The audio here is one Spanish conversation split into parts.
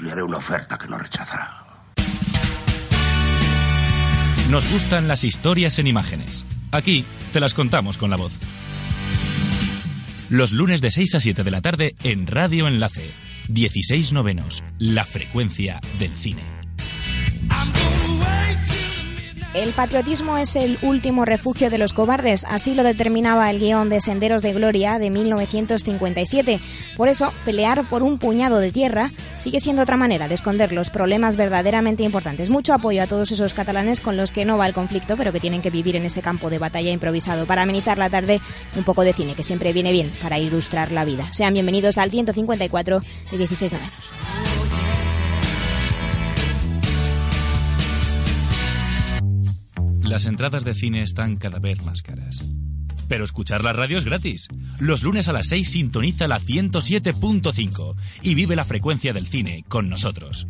Le haré una oferta que no rechazará. Nos gustan las historias en imágenes. Aquí te las contamos con la voz. Los lunes de 6 a 7 de la tarde en Radio Enlace. 16 novenos. La frecuencia del cine. El patriotismo es el último refugio de los cobardes, así lo determinaba el guion de Senderos de Gloria de 1957. Por eso, pelear por un puñado de tierra sigue siendo otra manera de esconder los problemas verdaderamente importantes. Mucho apoyo a todos esos catalanes con los que no va el conflicto, pero que tienen que vivir en ese campo de batalla improvisado. Para amenizar la tarde, un poco de cine, que siempre viene bien para ilustrar la vida. Sean bienvenidos al 154 de 16 novenos. Las entradas de cine están cada vez más caras. Pero escuchar la radio es gratis. Los lunes a las 6 sintoniza la 107.5 y vive la frecuencia del cine con nosotros.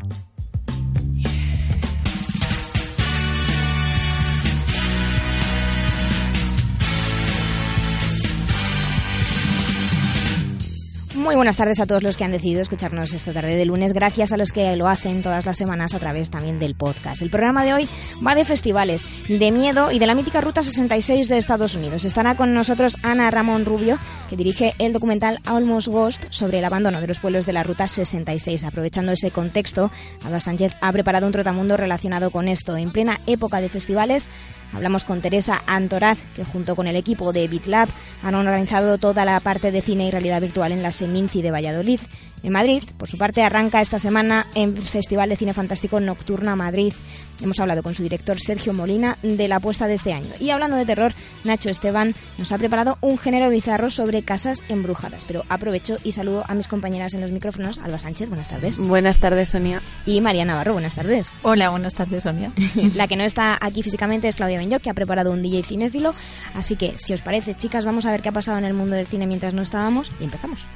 Muy buenas tardes a todos los que han decidido escucharnos esta tarde de lunes, gracias a los que lo hacen todas las semanas a través también del podcast. El programa de hoy va de festivales, de miedo y de la mítica Ruta 66 de Estados Unidos. Estará con nosotros Ana Ramón Rubio, que dirige el documental Almost Ghost sobre el abandono de los pueblos de la Ruta 66. Aprovechando ese contexto, Alba Sánchez ha preparado un trotamundo relacionado con esto. En plena época de festivales, Hablamos con Teresa Antoraz, que junto con el equipo de BitLab han organizado toda la parte de cine y realidad virtual en la Seminci de Valladolid. En Madrid, por su parte, arranca esta semana el Festival de Cine Fantástico Nocturna Madrid. Hemos hablado con su director Sergio Molina de la apuesta de este año. Y hablando de terror, Nacho Esteban nos ha preparado un género bizarro sobre casas embrujadas. Pero aprovecho y saludo a mis compañeras en los micrófonos. Alba Sánchez, buenas tardes. Buenas tardes, Sonia. Y María Navarro, buenas tardes. Hola, buenas tardes, Sonia. la que no está aquí físicamente es Claudia Benyoc, que ha preparado un DJ cinéfilo. Así que, si os parece, chicas, vamos a ver qué ha pasado en el mundo del cine mientras no estábamos y empezamos.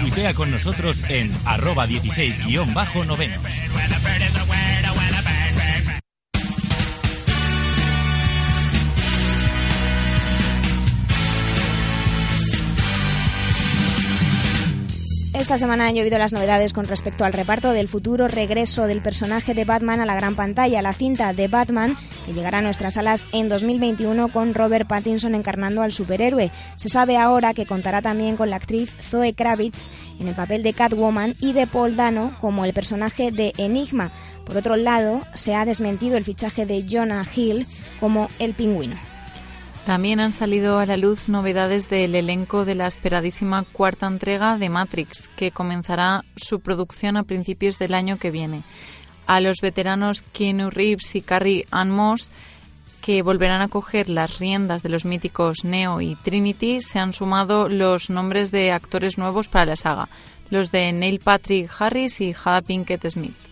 Tuitea con nosotros en arroba 16-novenos. Esta semana han llovido las novedades con respecto al reparto del futuro regreso del personaje de Batman a la gran pantalla, la cinta de Batman, que llegará a nuestras salas en 2021 con Robert Pattinson encarnando al superhéroe. Se sabe ahora que contará también con la actriz Zoe Kravitz en el papel de Catwoman y de Paul Dano como el personaje de Enigma. Por otro lado, se ha desmentido el fichaje de Jonah Hill como el pingüino. También han salido a la luz novedades del elenco de la esperadísima cuarta entrega de Matrix, que comenzará su producción a principios del año que viene. A los veteranos Keanu Reeves y Carrie Ann Moss, que volverán a coger las riendas de los míticos Neo y Trinity, se han sumado los nombres de actores nuevos para la saga, los de Neil Patrick Harris y Jada Pinkett Smith.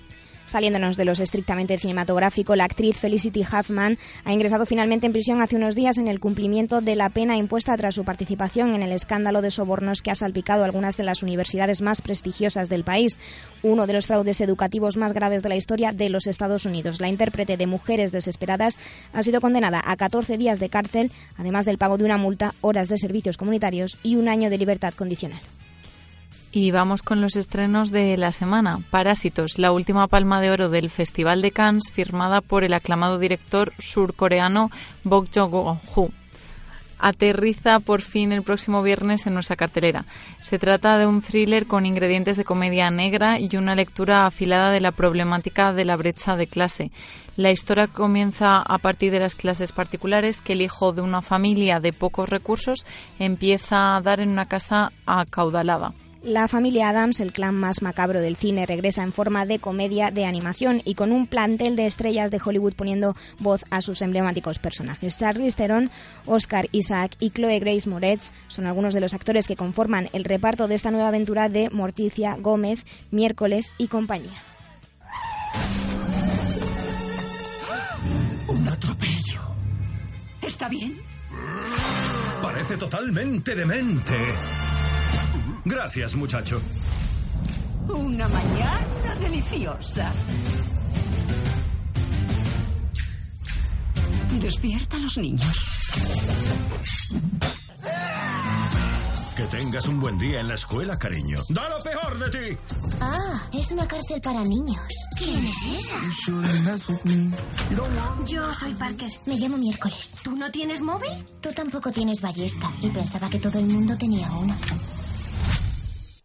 Saliéndonos de los estrictamente cinematográfico, la actriz Felicity Huffman ha ingresado finalmente en prisión hace unos días en el cumplimiento de la pena impuesta tras su participación en el escándalo de sobornos que ha salpicado algunas de las universidades más prestigiosas del país, uno de los fraudes educativos más graves de la historia de los Estados Unidos. La intérprete de Mujeres Desesperadas ha sido condenada a 14 días de cárcel, además del pago de una multa, horas de servicios comunitarios y un año de libertad condicional. Y vamos con los estrenos de la semana. Parásitos, la última palma de oro del Festival de Cannes, firmada por el aclamado director surcoreano Bok Joon-ho. Aterriza por fin el próximo viernes en nuestra cartelera. Se trata de un thriller con ingredientes de comedia negra y una lectura afilada de la problemática de la brecha de clase. La historia comienza a partir de las clases particulares que el hijo de una familia de pocos recursos empieza a dar en una casa acaudalada. La familia Adams, el clan más macabro del cine, regresa en forma de comedia de animación y con un plantel de estrellas de Hollywood poniendo voz a sus emblemáticos personajes. Charlize Theron, Oscar Isaac y Chloe Grace Moretz son algunos de los actores que conforman el reparto de esta nueva aventura de Morticia Gómez, Miércoles y compañía. Un atropello. ¿Está bien? Parece totalmente demente. Gracias, muchacho. Una mañana deliciosa. Despierta a los niños. Que tengas un buen día en la escuela, cariño. ¡Da lo peor de ti! Ah, es una cárcel para niños. ¿Quién es esa? Yo soy Parker. Me llamo Miércoles. ¿Tú no tienes móvil? Tú tampoco tienes ballesta y pensaba que todo el mundo tenía una.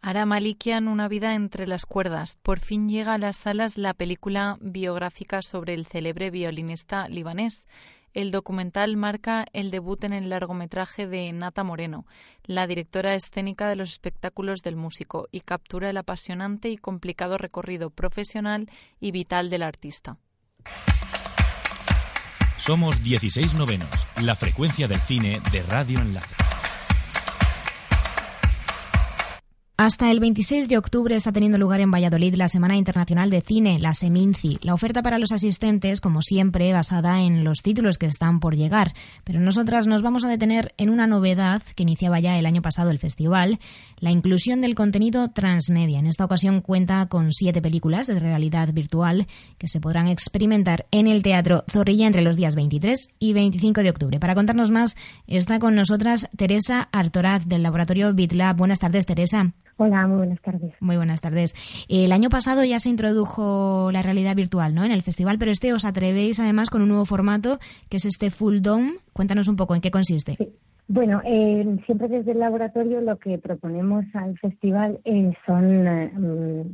Ara Malikian, Una vida entre las cuerdas. Por fin llega a las salas la película biográfica sobre el célebre violinista libanés. El documental marca el debut en el largometraje de Nata Moreno, la directora escénica de los espectáculos del músico, y captura el apasionante y complicado recorrido profesional y vital del artista. Somos 16 novenos, la frecuencia del cine de Radio Enlace. Hasta el 26 de octubre está teniendo lugar en Valladolid la Semana Internacional de Cine, la Seminci. La oferta para los asistentes, como siempre, basada en los títulos que están por llegar. Pero nosotras nos vamos a detener en una novedad que iniciaba ya el año pasado el festival, la inclusión del contenido transmedia. En esta ocasión cuenta con siete películas de realidad virtual que se podrán experimentar en el Teatro Zorrilla entre los días 23 y 25 de octubre. Para contarnos más está con nosotras Teresa Artoraz del laboratorio BitLab. Buenas tardes, Teresa. Hola, muy buenas tardes. Muy buenas tardes. El año pasado ya se introdujo la realidad virtual ¿no? en el festival, pero este os atrevéis además con un nuevo formato que es este Full Dome. Cuéntanos un poco en qué consiste. Sí. Bueno, eh, siempre desde el laboratorio lo que proponemos al festival eh, son, eh,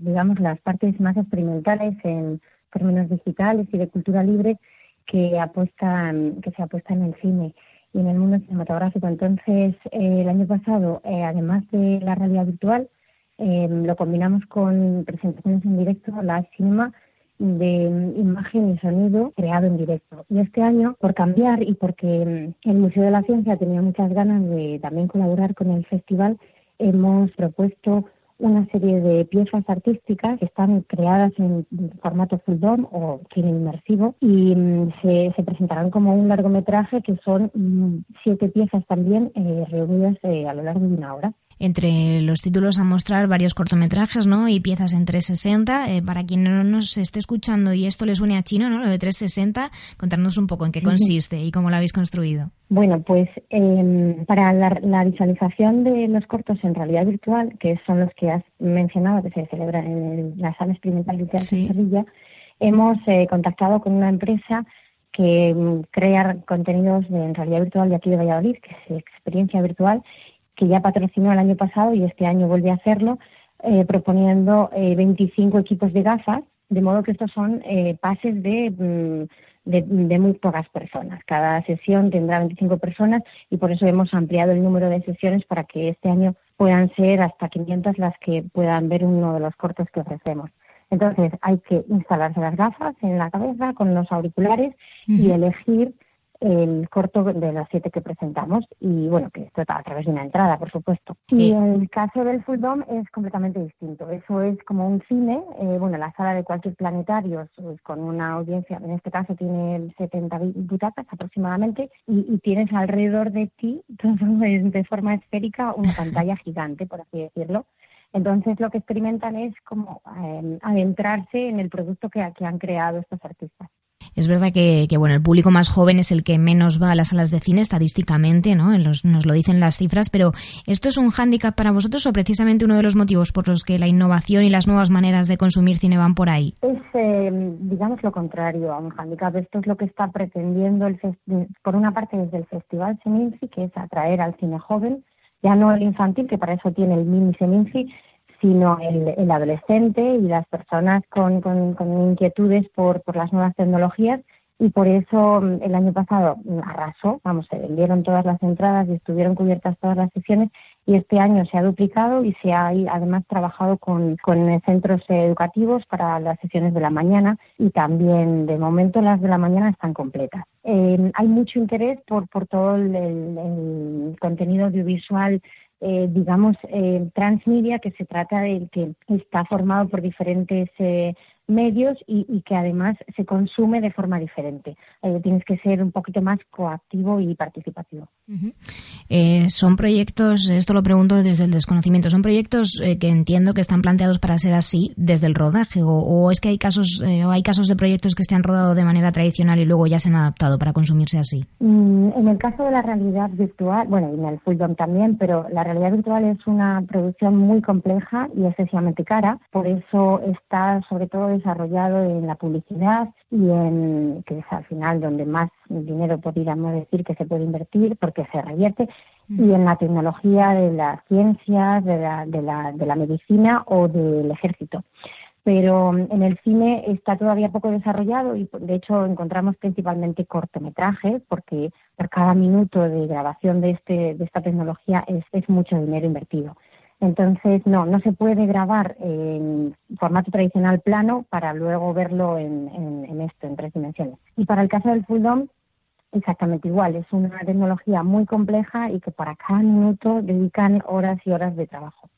digamos, las partes más experimentales en términos digitales y de cultura libre que apuestan, que se apuestan en el cine y en el mundo cinematográfico. Entonces, el año pasado, además de la realidad virtual, eh, lo combinamos con presentaciones en directo, la cinema de imagen y sonido creado en directo. Y este año, por cambiar y porque mm, el Museo de la Ciencia tenía muchas ganas de también colaborar con el festival, hemos propuesto una serie de piezas artísticas que están creadas en formato full dome o cine inmersivo y mm, se, se, presentarán como un largometraje que son mm, siete piezas también eh, reunidas eh, a lo largo de una hora entre los títulos a mostrar varios cortometrajes ¿no? y piezas en 360. Eh, para quien no nos esté escuchando y esto le suene a chino, ¿no? lo de 360, contarnos un poco en qué consiste y cómo lo habéis construido. Bueno, pues eh, para la, visualización de los cortos en realidad virtual, que son los que has mencionado, que se celebran en la sala experimental de Teatro sí. Sevilla, hemos eh, contactado con una empresa que mm, crea contenidos de, en realidad virtual de aquí de Valladolid, que es Experiencia Virtual, que ya patrocinó el año pasado y este año vuelve a hacerlo, eh, proponiendo eh, 25 equipos de gafas, de modo que estos son eh, pases de, mm, de, de, muy pocas personas. Cada sesión tendrá 25 personas y por eso hemos ampliado el número de sesiones para que este año puedan ser hasta 500 las que puedan ver uno de los cortos que ofrecemos. Entonces hay que instalarse las gafas en la cabeza con los auriculares uh -huh. y elegir el corto de los siete que presentamos y bueno, que esto a través de una entrada, por supuesto. Y el caso del Full Dome es completamente distinto. Eso es como un cine, eh, bueno, la sala de cualquier planetario con una audiencia, en este caso tiene 70 butacas aproximadamente y, y tienes alrededor de ti, de forma esférica, una pantalla gigante, por así decirlo. Entonces lo que experimentan es como eh, adentrarse en el producto que, que han creado estos artistas. Es verdad que, que, bueno, el público más joven es el que menos va a las salas de cine estadísticamente, ¿no? Nos lo dicen las cifras, pero ¿esto es un hándicap para vosotros o precisamente uno de los motivos por los que la innovación y las nuevas maneras de consumir cine van por ahí? Es, eh, digamos, lo contrario a un hándicap. Esto es lo que está pretendiendo, el por una parte, desde el Festival Seminci, que es atraer al cine joven, ya no el infantil, que para eso tiene el mini Seminci, sino el, el, adolescente y las personas con, con, con inquietudes por, por, las nuevas tecnologías y por eso mm, el año pasado arrasó, vamos, se vendieron todas las entradas y estuvieron cubiertas todas las sesiones y este año se ha duplicado y se ha además trabajado con, con centros educativos para las sesiones de la mañana y también de momento las de la mañana están completas. Eh, hay mucho interés por, por todo el, el, el contenido audiovisual eh, digamos, eh, transmedia, que se trata de que está formado por diferentes eh, medios y, que además se consume de forma diferente. Eh, tienes que ser un poquito más coactivo y participativo. Eh, son proyectos, esto lo pregunto desde el desconocimiento, son proyectos eh, que entiendo que están planteados para ser así desde el rodaje o, es que hay casos o hay casos de proyectos que se han rodado de manera tradicional y luego ya se han adaptado para consumirse así. Mm, en el caso de la realidad virtual, bueno, y en el Fulldom también, pero la realidad virtual es una producción muy compleja y excesivamente cara, por eso está sobre todo desarrollado en la publicidad y en, que es al final donde más dinero podríamos decir que se puede invertir porque se revierte, mm. y en la tecnología de las ciencias, de la, de la, de la medicina o del ejército pero en el cine está todavía poco desarrollado y de hecho encontramos principalmente cortometrajes porque por cada minuto de grabación de este de esta tecnología es, es mucho dinero invertido. Entonces, no, no se puede grabar en formato tradicional plano para luego verlo en, en, esto, en tres dimensiones. Y para el caso del full dome, exactamente igual. Es una tecnología muy compleja y que para cada minuto dedican horas y horas de trabajo.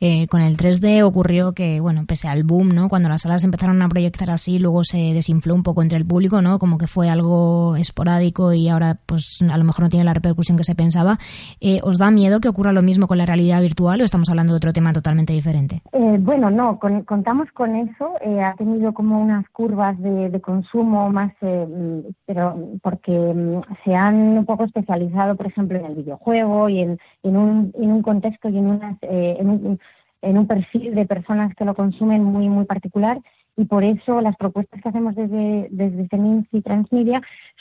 Eh, con el 3D ocurrió que, bueno, pese al boom, ¿no? Cuando las salas empezaron a proyectar así, luego se desinfló un poco entre el público, ¿no? Como que fue algo esporádico y ahora, pues, a lo mejor no tiene la repercusión que se pensaba. Eh, ¿Os da miedo que ocurra lo mismo con la realidad virtual o estamos hablando de otro tema totalmente diferente? Eh, bueno, no, contamos con eso. ha tenido como unas curvas de, consumo más, pero porque mm, se han un poco especializado, por ejemplo, en el videojuego y en, en, un, en un contexto y en unas eh, en, un, perfil de personas que lo consumen muy, muy particular y por eso las propuestas que hacemos desde, desde y Transmedia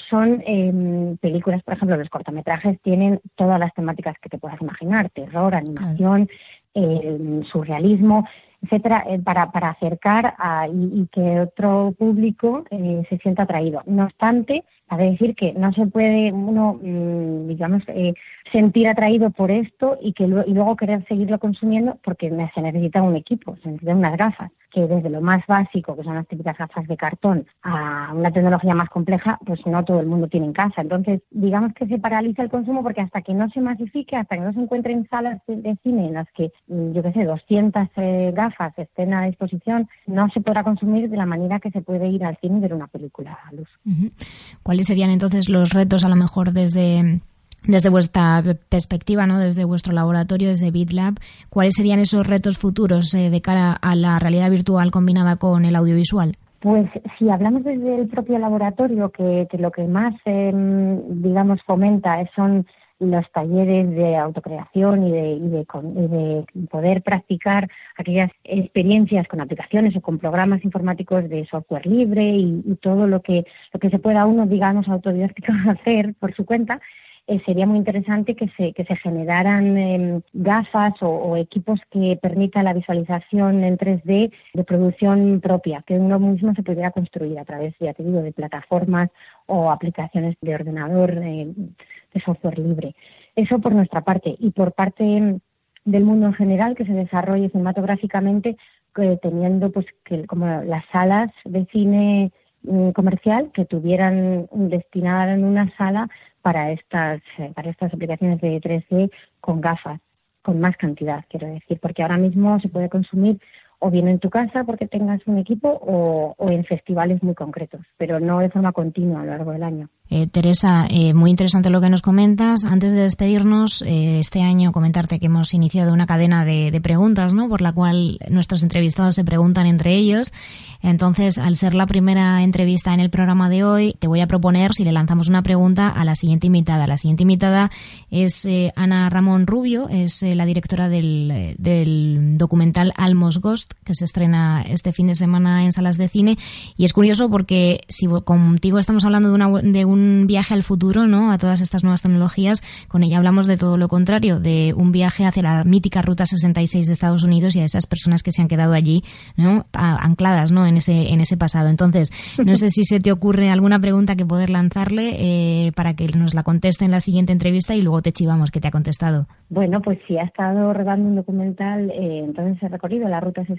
son eh, películas, por ejemplo, los cortometrajes tienen todas las temáticas que te puedas imaginar, terror, animación, eh, surrealismo, etcétera, eh, para, para acercar a, y, que otro público eh, se sienta atraído. No obstante, a decir que no se puede uno, mm, digamos, eh, sentir atraído por esto y que y luego querer seguirlo consumiendo porque se necesita un equipo, se necesitan unas gafas, que desde lo más básico, que son las típicas gafas de cartón, a una tecnología más compleja, pues no todo el mundo tiene en casa. Entonces, digamos que se paraliza el consumo porque hasta que no se masifique, hasta que no se encuentren salas de, cine en las que, mm, yo qué sé, 200 eh, gafas estén a disposición, no se podrá consumir de la manera que se puede ir al cine y ver una película a luz. ¿Cuáles serían entonces los retos, a lo mejor desde desde vuestra perspectiva, ¿no? desde vuestro laboratorio, desde BitLab, ¿cuáles serían esos retos futuros eh, de cara a la realidad virtual combinada con el audiovisual? Pues si hablamos desde el propio laboratorio, que, lo que más, em, digamos, fomenta son los talleres de autocreación y de, y de, poder practicar aquellas experiencias con aplicaciones o con programas informáticos de software libre y, todo lo que, lo que se pueda uno, digamos, autodidáctico hacer por su cuenta, eh, sería muy interesante que se, que se generaran em, gafas o, equipos que permitan la visualización en 3D de producción propia, que uno mismo se pudiera construir a través, ya te digo, de plataformas o aplicaciones de ordenador eh, de software libre. Eso por nuestra parte. Y por parte del mundo en general, que se desarrolle cinematográficamente, teniendo pues que como las salas de cine mm, comercial que tuvieran destinada en una sala para estas eh, para estas aplicaciones de 3D con gafas con más cantidad quiero decir porque ahora mismo se puede consumir o bien en tu casa porque tengas un equipo o, en festivales muy concretos, pero no de forma continua a lo largo del año. Eh, Teresa, eh, muy interesante lo que nos comentas. Antes de despedirnos, eh, este año comentarte que hemos iniciado una cadena de, preguntas, ¿no? Por la cual nuestros entrevistados se preguntan entre ellos. Entonces, al ser la primera entrevista en el programa de hoy, te voy a proponer si le lanzamos una pregunta a la siguiente invitada. La siguiente invitada es Ana Ramón Rubio, es la directora del, del documental Almos Ghost que se estrena este fin de semana en salas de cine. Y es curioso porque si contigo estamos hablando de, una, de un viaje al futuro, ¿no? A todas estas nuevas tecnologías, con ella hablamos de todo lo contrario, de un viaje hacia la mítica Ruta 66 de Estados Unidos y a esas personas que se han quedado allí, ¿no? ancladas, ¿no? En ese, en ese pasado. Entonces, no sé si se te ocurre alguna pregunta que poder lanzarle eh, para que nos la conteste en la siguiente entrevista y luego te chivamos que te ha contestado. Bueno, pues si ha estado rodando un documental, eh, entonces he recorrido la Ruta 66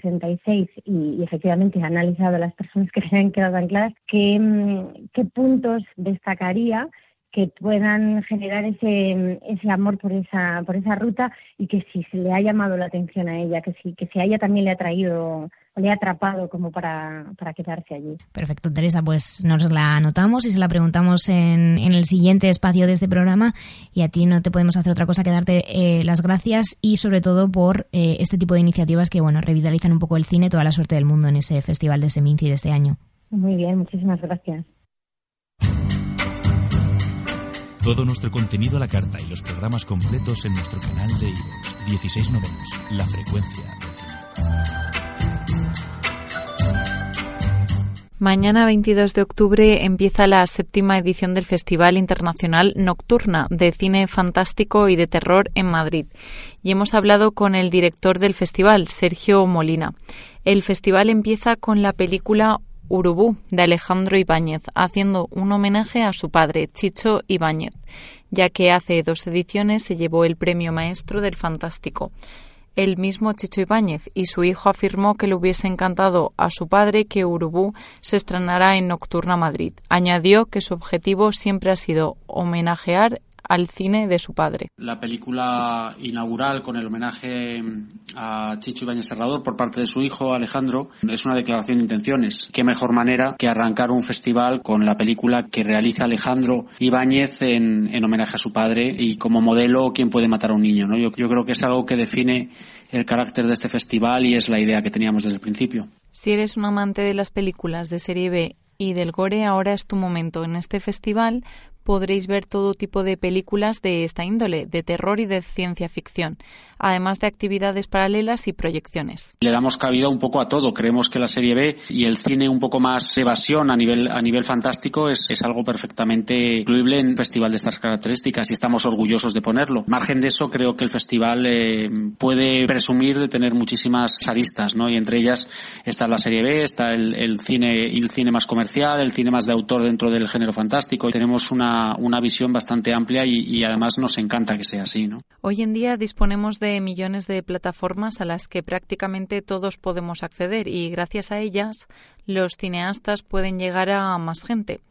y, efectivamente ha analizado a las personas que se han quedado ancladas, ¿qué, mm, qué puntos destacaría que puedan generar ese, ese amor por esa, por esa ruta y que si se le ha llamado la atención a ella, que si, que si a ella también le ha traído o le ha atrapado como para, para quedarse allí. Perfecto, Teresa, pues nos la anotamos y se la preguntamos en, en el siguiente espacio de este programa y a ti no te podemos hacer otra cosa que darte eh, las gracias y sobre todo por eh, este tipo de iniciativas que, bueno, revitalizan un poco el cine, toda la suerte del mundo en ese Festival de Seminci de este año. Muy bien, muchísimas gracias. Todo nuestro contenido a la carta y los programas completos en nuestro canal de iVoox 16 novenos, La Frecuencia Mañana 22 de octubre empieza la séptima edición del Festival Internacional Nocturna de Cine Fantástico y de Terror en Madrid. Y hemos hablado con el director del festival, Sergio Molina. El festival empieza con la película Urubú de Alejandro Ibáñez, haciendo un homenaje a su padre, Chicho Ibáñez, ya que hace dos ediciones se llevó el premio maestro del fantástico. El mismo Chicho Ibáñez y su hijo afirmó que le hubiese encantado a su padre que Urubú se estrenara en Nocturna Madrid. Añadió que su objetivo siempre ha sido homenajear al cine de su padre. La película inaugural con el homenaje a Chicho Ibáñez Serrador por parte de su hijo Alejandro es una declaración de intenciones. Qué mejor manera que arrancar un festival con la película que realiza Alejandro Ibáñez en, homenaje a su padre y como modelo quién puede matar a un niño. ¿no? Yo, yo creo que es algo que define el carácter de este festival y es la idea que teníamos desde el principio. Si eres un amante de las películas de serie B y del gore, ahora es tu momento. En este festival podréis ver todo tipo de películas de esta índole, de terror y de ciencia ficción, además de actividades paralelas y proyecciones. Le damos cabida un poco a todo. Creemos que la serie B y el cine un poco más evasión a nivel, a nivel fantástico es, es algo perfectamente incluible en un festival de estas características y estamos orgullosos de ponerlo. Margen de eso, creo que el festival eh, puede presumir de tener muchísimas aristas, ¿no? Y entre ellas está la serie B, está el, el cine, el cine más comercial, el cine más de autor dentro del género fantástico. Y tenemos una una, visión bastante amplia y, además nos encanta que sea así. ¿no? Hoy en día disponemos de millones de plataformas a las que prácticamente todos podemos acceder y gracias a ellas los cineastas pueden llegar a más gente.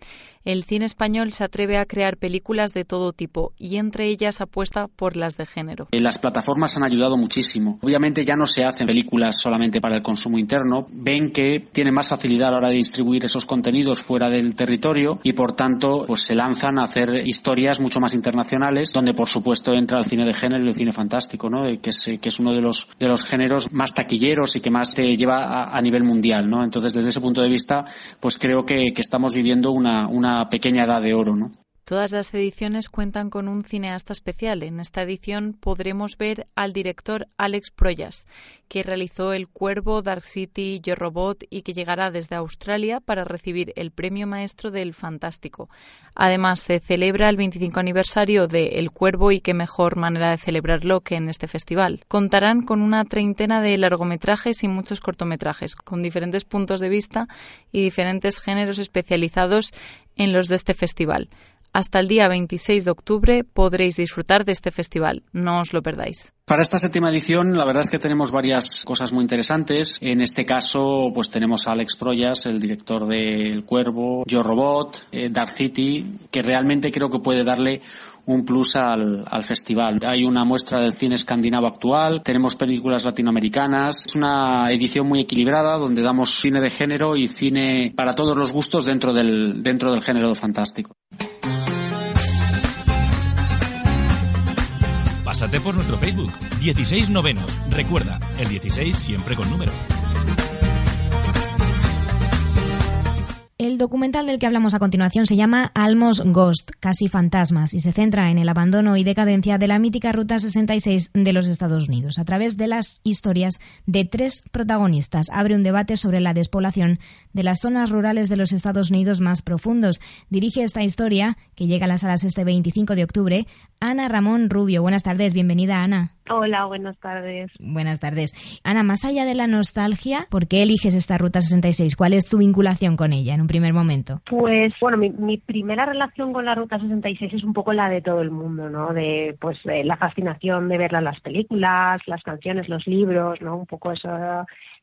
El cine español se atreve a crear películas de todo tipo y entre ellas apuesta por las de género. Eh, las plataformas han ayudado muchísimo. Obviamente ya no se hacen películas solamente para el consumo interno. Ven que tienen más facilidad a la hora de distribuir esos contenidos fuera del territorio y por tanto pues se lanzan a hacer historias mucho más internacionales donde por supuesto entra el cine de género y el cine fantástico, ¿no? que, es, que es uno de los, de los géneros más taquilleros y que más te lleva a, a nivel mundial. ¿no? Entonces desde ese punto de vista pues creo que, que estamos viviendo una, una pequeña edad de oro, ¿no? Todas las ediciones cuentan con un cineasta especial. En esta edición podremos ver al director Alex Proyas, que realizó El Cuervo, Dark City, Yo Robot y que llegará desde Australia para recibir el premio maestro del Fantástico. Además, se celebra el 25 aniversario de El Cuervo y qué mejor manera de celebrarlo que en este festival. Contarán con una treintena de largometrajes y muchos cortometrajes, con diferentes puntos de vista y diferentes géneros especializados en los de este festival. Hasta el día 26 de octubre podréis disfrutar de este festival. No os lo perdáis. Para esta séptima edición, la verdad es que tenemos varias cosas muy interesantes. En este caso, pues tenemos a Alex Proyas, el director de El Cuervo, Yo Robot, eh, Dark City, que realmente creo que puede darle un plus al, al, festival. Hay una muestra del cine escandinavo actual, tenemos películas latinoamericanas, es una edición muy equilibrada donde damos cine de género y cine para todos los gustos dentro del, dentro del género fantástico. Pásate por nuestro Facebook, 16 novenos. Recuerda, el 16 siempre con número. Documental del que hablamos a continuación se llama Almos Ghost, casi fantasmas, y se centra en el abandono y decadencia de la mítica Ruta 66 de los Estados Unidos. A través de las historias de tres protagonistas, abre un debate sobre la despoblación de las zonas rurales de los Estados Unidos más profundos. Dirige esta historia, que llega a las salas este 25 de octubre, Ana Ramón Rubio. Buenas tardes, bienvenida Ana. Hola, buenas tardes. Buenas tardes. Ana, más allá de la nostalgia, ¿por qué eliges esta Ruta 66? ¿Cuál es tu vinculación con ella en un primer momento? Pues, bueno, mi, primera relación con la Ruta 66 es un poco la de todo el mundo, ¿no? De, pues, la fascinación de verla en las películas, las canciones, los libros, ¿no? Un poco eso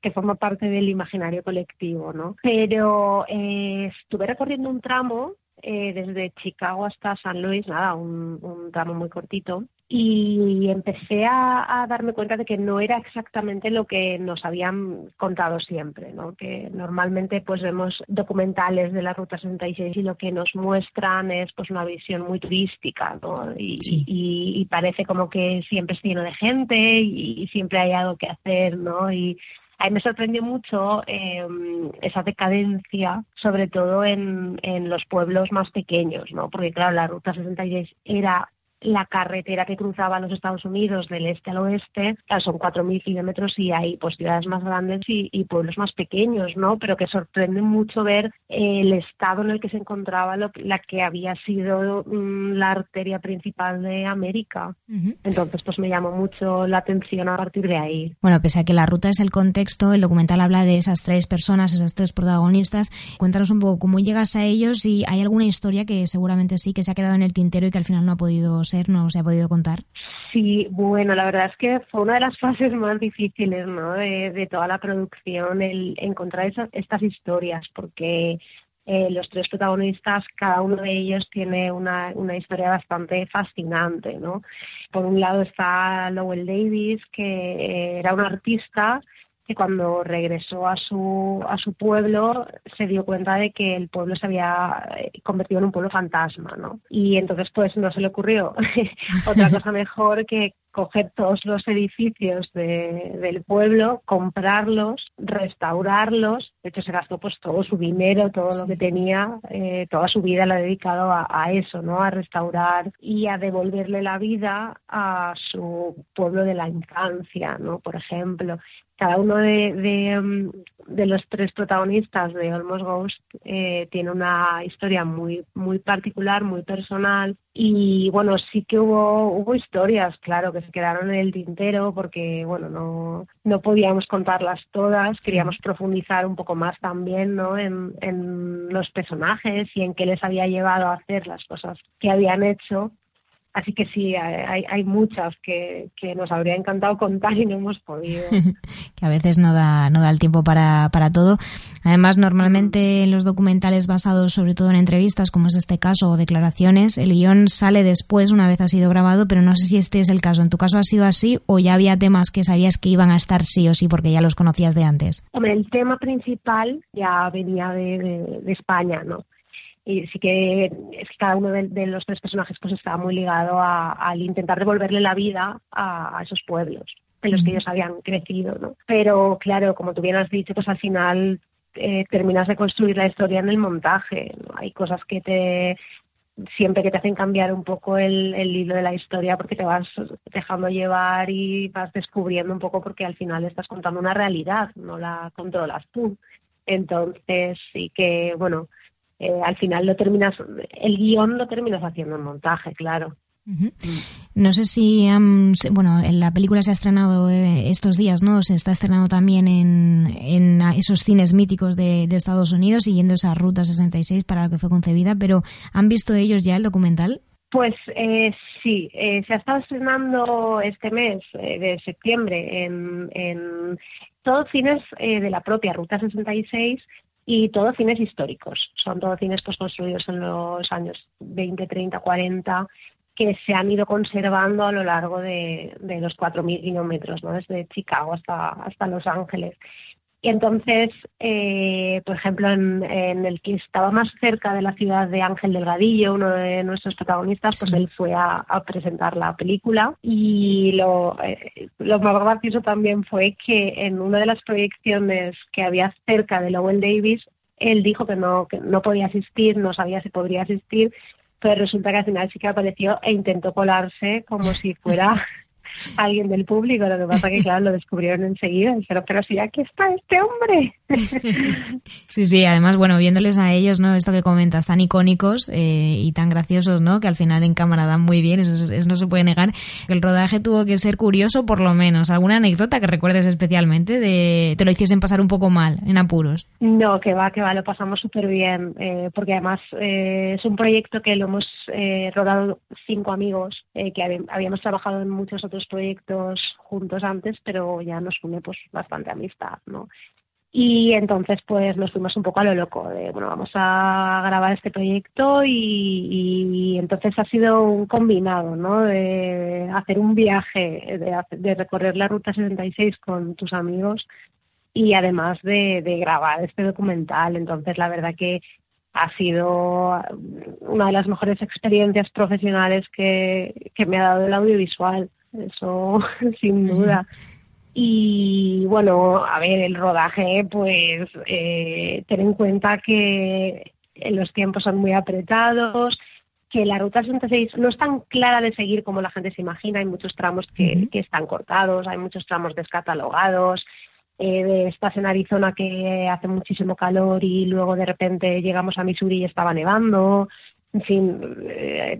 que forma parte del imaginario colectivo, ¿no? Pero eh, estuve recorriendo un tramo eh, desde Chicago hasta San Luis, nada, un, un tramo muy cortito y empecé a, darme cuenta de que no era exactamente lo que nos habían contado siempre, ¿no? Que normalmente pues vemos documentales de la Ruta 66 y lo que nos muestran es pues una visión muy turística, ¿no? Y, y, parece como que siempre es lleno de gente y, siempre hay algo que hacer, ¿no? Y a mí me sorprendió mucho eh, esa decadencia, sobre todo en, en los pueblos más pequeños, ¿no? Porque claro, la Ruta 66 era la carretera que cruzaba los Estados Unidos del este al oeste, son 4.000 kilómetros y hay pues, ciudades más grandes y, pueblos más pequeños, ¿no? Pero que sorprende mucho ver el estado en el que se encontraba la que había sido mm, la arteria principal de América. Entonces, pues me llamó mucho la atención a partir de ahí. Bueno, pese a que la ruta es el contexto, el documental habla de esas tres personas, esas tres protagonistas. Cuéntanos un poco cómo llegas a ellos y hay alguna historia que seguramente sí, que se ha quedado en el tintero y que al final no ha podido ser, no se ha podido contar? Sí, bueno, la verdad es que fue una de las fases más difíciles ¿no? de, toda la producción, el encontrar estas historias, porque eh, los tres protagonistas, cada uno de ellos tiene una, una historia bastante fascinante, ¿no? Por un lado está Lowell Davis, que era un artista que cuando regresó a su, a su pueblo se dio cuenta de que el pueblo se había eh, convertido en un pueblo fantasma, ¿no? Y entonces pues no se le ocurrió otra cosa mejor que coger todos los edificios del pueblo, comprarlos, restaurarlos. De hecho, se gastó pues todo su dinero, todo lo que tenía, eh, toda su vida la ha dedicado a, a, eso, ¿no? A restaurar y a devolverle la vida a su pueblo de la infancia, ¿no? Por ejemplo cada uno de, mm, de, los tres protagonistas de Almost Ghost eh, tiene una historia muy muy particular, muy personal. Y bueno sí que hubo hubo historias, claro, que se quedaron en el tintero porque bueno no no podíamos contarlas todas, queríamos profundizar un poco más también, ¿no? En, en los personajes y en qué les había llevado a hacer las cosas que habían hecho Así que sí, hay, hay muchas que, que, nos habría encantado contar y no hemos podido. que a veces no da, no da el tiempo para, para todo. Además, normalmente en los documentales basados sobre todo en entrevistas, como es este caso, o declaraciones, el guion sale después, una vez ha sido grabado, pero no sé si este es el caso. ¿En tu caso ha sido así o ya había temas que sabías que iban a estar sí o sí porque ya los conocías de antes? Hombre, el tema principal ya venía de, de España, ¿no? Y sí que es que cada uno de, los tres personajes pues estaba muy ligado al intentar devolverle la vida a, esos pueblos en los que ellos habían crecido, ¿no? Pero claro, como tú bien has dicho, pues al final eh, terminas de construir la historia en el montaje. Hay cosas que te siempre que te hacen cambiar un poco el, el, hilo de la historia porque te vas dejando llevar y vas descubriendo un poco porque al final estás contando una realidad, no la controlas tú. Entonces sí que, bueno, eh, al final lo terminas, el guion lo terminas haciendo en montaje, claro. No sé si, bueno, la película se ha estrenado eh, estos días, ¿no? Se está estrenando también en, en esos cines míticos de, Estados Unidos, siguiendo esa Ruta 66 para la que fue concebida, pero ¿han visto ellos ya el documental? Pues eh, sí, se ha estado estrenando este mes de septiembre en, en todos cines de la propia Ruta 66 y todos cines históricos. Son todos cines pues, construidos en los años 20, 30, 40 que se han ido conservando a lo largo de, de los 4.000 kilómetros, ¿no? desde Chicago hasta, hasta Los Ángeles. Y entonces, eh, por ejemplo, en, el que estaba más cerca de la ciudad de Ángel Delgadillo, uno de nuestros protagonistas, pues él fue a, presentar la película. Y lo, eh, lo más gracioso también fue que en una de las proyecciones que había cerca de Lowell Davis, él dijo que no, que no podía asistir, no sabía si podría asistir, pero resulta que al final sí que apareció e intentó colarse como si fuera alguien del público. Lo que pasa que, claro, lo descubrieron enseguida. Dijeron, pero si aquí está este hombre. Sí, sí, además, bueno, viéndoles a ellos, ¿no? Esto que comentas, tan icónicos eh, y tan graciosos, ¿no? Que al final en cámara dan muy bien, eso, no se puede negar. El rodaje tuvo que ser curioso, por lo menos. ¿Alguna anécdota que recuerdes especialmente de te lo hiciesen pasar un poco mal, en apuros? No, que va, que va, lo pasamos súper bien, eh, porque además eh, es un proyecto que lo hemos rodado cinco amigos, que habíamos trabajado en muchos otros proyectos juntos antes, pero ya nos une pues bastante amistad, ¿no? Y entonces pues nos fuimos un poco a lo loco de, bueno, vamos a grabar este proyecto y, entonces ha sido un combinado, ¿no? De hacer un viaje, de, de recorrer la Ruta 66 con tus amigos y además de, de grabar este documental. Entonces la verdad que ha sido una de las mejores experiencias profesionales que, que me ha dado el audiovisual, eso sin duda. Y bueno, a ver, el rodaje, pues eh, ten en cuenta que los tiempos son muy apretados, que la ruta 66 no es tan clara de seguir como la gente se imagina, hay muchos tramos que, que están cortados, hay muchos tramos descatalogados, eh, estás en Arizona que hace muchísimo calor y luego de repente llegamos a Missouri y estaba nevando, en fin, eh,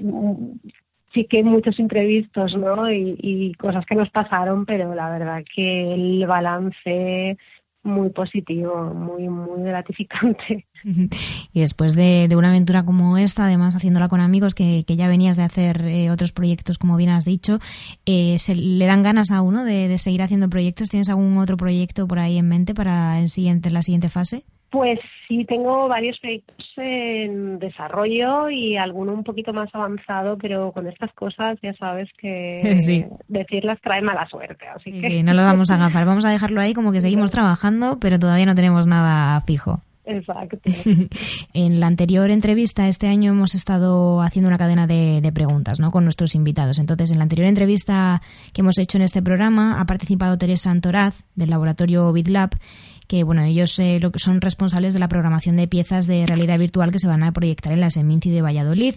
sí que muchos imprevistos, ¿no? Y, cosas que nos pasaron, pero la verdad que el balance muy positivo, muy, muy gratificante. Y después de, una aventura como esta, además haciéndola con amigos que, ya venías de hacer eh, otros proyectos, como bien has dicho, eh, se, ¿le dan ganas a uno de, de, seguir haciendo proyectos? ¿Tienes algún otro proyecto por ahí en mente para el siguiente, la siguiente fase? Pues sí, tengo varios proyectos en desarrollo y alguno un poquito más avanzado, pero con estas cosas ya sabes que decirlas trae mala suerte. Así sí, que... sí, no lo vamos a agafar, vamos a dejarlo ahí como que seguimos trabajando, pero todavía no tenemos nada fijo. Exacto. en la anterior entrevista este año hemos estado haciendo una cadena de, de, preguntas ¿no? con nuestros invitados. Entonces, en la anterior entrevista que hemos hecho en este programa ha participado Teresa Antoraz del laboratorio BitLab que bueno, ellos eh, son responsables de la programación de piezas de realidad virtual que se van a proyectar en la Seminci de Valladolid.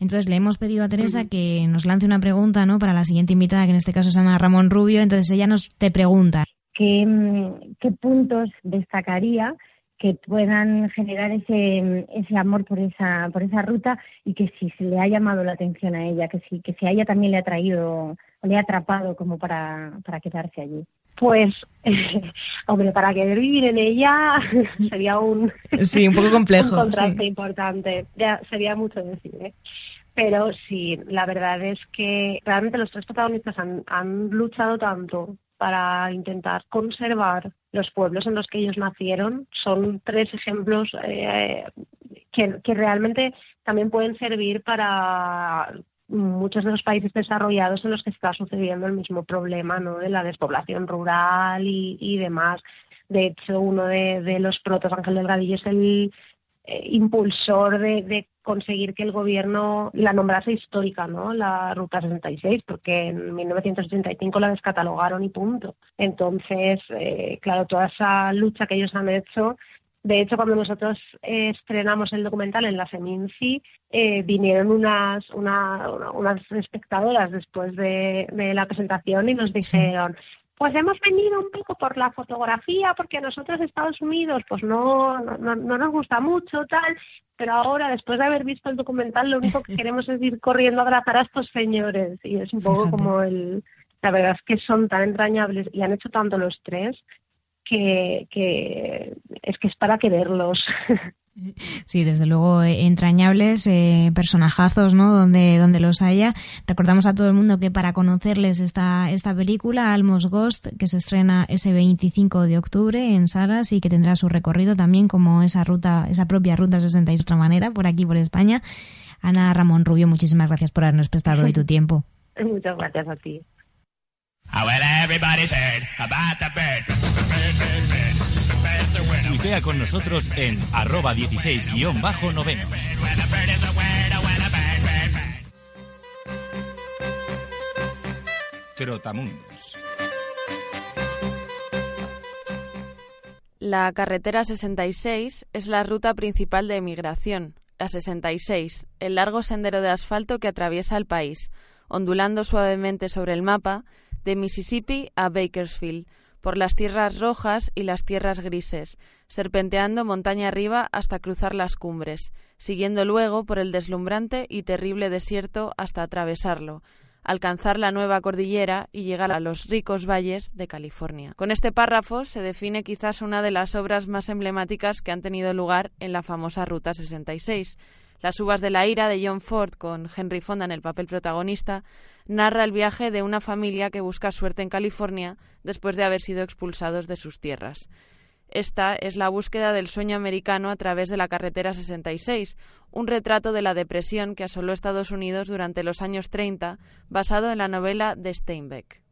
Entonces le hemos pedido a Teresa que nos lance una pregunta ¿no? para la siguiente invitada, que en este caso es Ana Ramón Rubio. Entonces ella nos te pregunta. ¿Qué, mm, qué puntos destacaría que puedan generar ese, ese amor por esa, por esa ruta y que si se le ha llamado la atención a ella, que si, que si a ella también le ha traído o le ha atrapado como para, para quedarse allí. Pues, hombre, para querer vivir en ella sería un, sí, un poco complejo, un contraste importante. Ya sería mucho decir, ¿eh? Pero sí, la verdad es que realmente los tres protagonistas han, han luchado tanto para intentar conservar los pueblos en los que ellos nacieron. Son tres ejemplos eh, que, realmente también pueden servir para muchos de los países desarrollados en los que está sucediendo el mismo problema ¿no? de la despoblación rural y, demás. De hecho, uno de, los protos, Ángel Delgadillo, es el eh, impulsor de, conseguir que el gobierno la nombrase histórica, ¿no? La Ruta 66, porque en 1985 la descatalogaron y punto. Entonces, eh, claro, toda esa lucha que ellos han hecho de hecho, cuando nosotros eh, estrenamos el documental en la Seminci, eh, vinieron unas, unas espectadoras después de, la presentación y nos dijeron, pues hemos venido un poco por la fotografía, porque a nosotros Estados Unidos pues no, no, no nos gusta mucho, tal, pero ahora, después de haber visto el documental, lo único que queremos es ir corriendo a abrazar a estos señores. Y es un poco como el... La verdad es que son tan entrañables y han hecho tanto los tres que, es que es para quererlos. Sí, desde luego eh, entrañables, eh, personajazos, ¿no? Donde, donde los haya. Recordamos a todo el mundo que para conocerles esta, esta película, Almos Ghost, que se estrena ese 25 de octubre en salas y que tendrá su recorrido también como esa ruta, esa propia ruta 66 de otra manera, por aquí, por España. Ana Ramón Rubio, muchísimas gracias por habernos prestado hoy tu tiempo. Muchas gracias a ti. Tuitea con nosotros en arroba 16-noveno. Trotamundos. La carretera 66 es la ruta principal de emigración. La 66, el largo sendero de asfalto que atraviesa el país, ondulando suavemente sobre el mapa, de Mississippi a Bakersfield, por las tierras rojas y las tierras grises, serpenteando montaña arriba hasta cruzar las cumbres, siguiendo luego por el deslumbrante y terrible desierto hasta atravesarlo, alcanzar la nueva cordillera y llegar a los ricos valles de California. Con este párrafo se define quizás una de las obras más emblemáticas que han tenido lugar en la famosa Ruta 66, las uvas de la ira de John Ford, con Henry Fonda en el papel protagonista, narra el viaje de una familia que busca suerte en California después de haber sido expulsados de sus tierras. Esta es la búsqueda del sueño americano a través de la carretera 66, un retrato de la depresión que asoló Estados Unidos durante los años 30, basado en la novela de Steinbeck.